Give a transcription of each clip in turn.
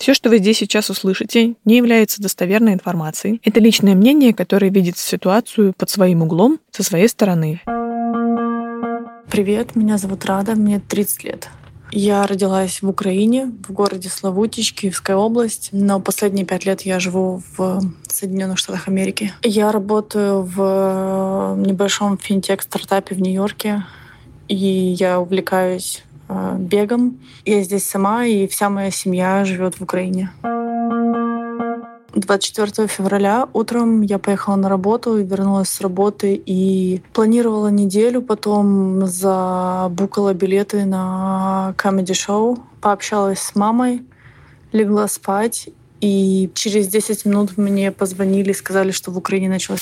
Все, что вы здесь сейчас услышите, не является достоверной информацией. Это личное мнение, которое видит ситуацию под своим углом, со своей стороны. Привет, меня зовут Рада, мне 30 лет. Я родилась в Украине, в городе Славутич, Киевская область, но последние пять лет я живу в Соединенных Штатах Америки. Я работаю в небольшом финтех-стартапе в Нью-Йорке, и я увлекаюсь бегом. Я здесь сама, и вся моя семья живет в Украине. 24 февраля утром я поехала на работу и вернулась с работы и планировала неделю, потом забукала билеты на комедий-шоу, пообщалась с мамой, легла спать, и через 10 минут мне позвонили и сказали, что в Украине началось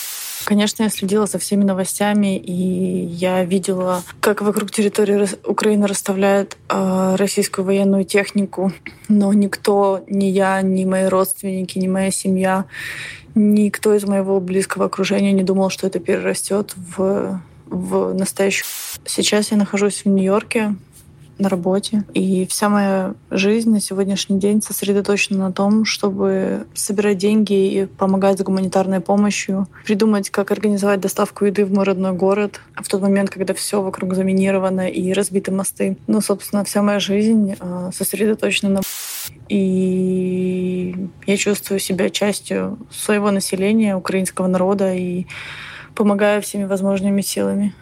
Конечно, я следила за всеми новостями, и я видела, как вокруг территории Украины расставляют э, российскую военную технику, но никто, ни я, ни мои родственники, ни моя семья, никто из моего близкого окружения не думал, что это перерастет в, в настоящую. Сейчас я нахожусь в Нью-Йорке, на работе. И вся моя жизнь на сегодняшний день сосредоточена на том, чтобы собирать деньги и помогать с гуманитарной помощью, придумать, как организовать доставку еды в мой родной город в тот момент, когда все вокруг заминировано и разбиты мосты. Ну, собственно, вся моя жизнь а, сосредоточена на и я чувствую себя частью своего населения, украинского народа и помогаю всеми возможными силами.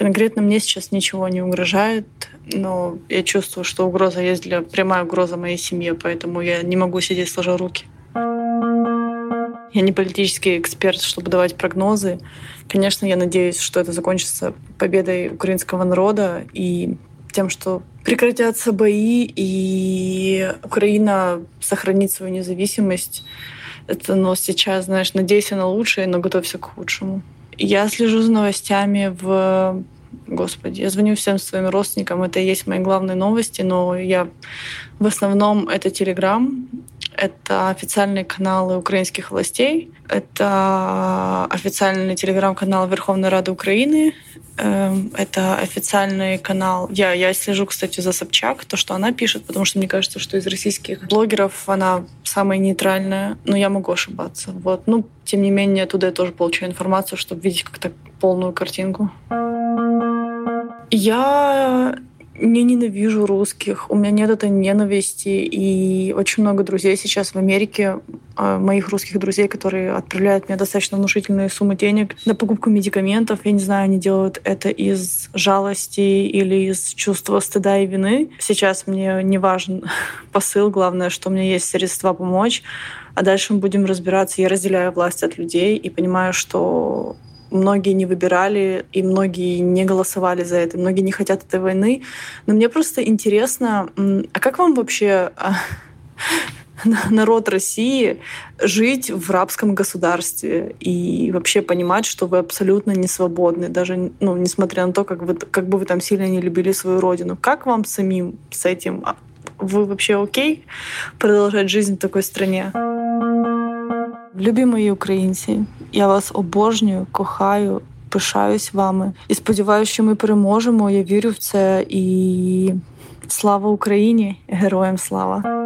Конкретно мне сейчас ничего не угрожает, но я чувствую, что угроза есть для прямая угроза моей семье, поэтому я не могу сидеть сложа руки. Я не политический эксперт, чтобы давать прогнозы. Конечно, я надеюсь, что это закончится победой украинского народа и тем, что прекратятся бои и Украина сохранит свою независимость. Это, но сейчас, знаешь, надейся на лучшее, но готовься к худшему. Я слежу за новостями в Господи, я звоню всем своим родственникам, это и есть мои главные новости, но я в основном это Телеграм, это официальные каналы украинских властей, это официальный телеграм-канал Верховной Рады Украины, это официальный канал. Я, я слежу, кстати, за Собчак, то, что она пишет, потому что мне кажется, что из российских блогеров она самая нейтральная, но я могу ошибаться. Вот. Ну, тем не менее, оттуда я тоже получаю информацию, чтобы видеть как-то полную картинку. Я не ненавижу русских, у меня нет этой ненависти, и очень много друзей сейчас в Америке, а, моих русских друзей, которые отправляют мне достаточно внушительные суммы денег на покупку медикаментов. Я не знаю, они делают это из жалости или из чувства стыда и вины. Сейчас мне не важен посыл, главное, что у меня есть средства помочь, а дальше мы будем разбираться. Я разделяю власть от людей и понимаю, что многие не выбирали, и многие не голосовали за это, многие не хотят этой войны. Но мне просто интересно, а как вам вообще а, народ России жить в рабском государстве и вообще понимать, что вы абсолютно не свободны, даже ну, несмотря на то, как, вы, как бы вы там сильно не любили свою родину. Как вам самим с этим? А вы вообще окей продолжать жизнь в такой стране? Любі мої українці, я вас обожнюю, кохаю, пишаюсь вами і сподіваюся, що ми переможемо. Я вірю в це і слава Україні! Героям слава!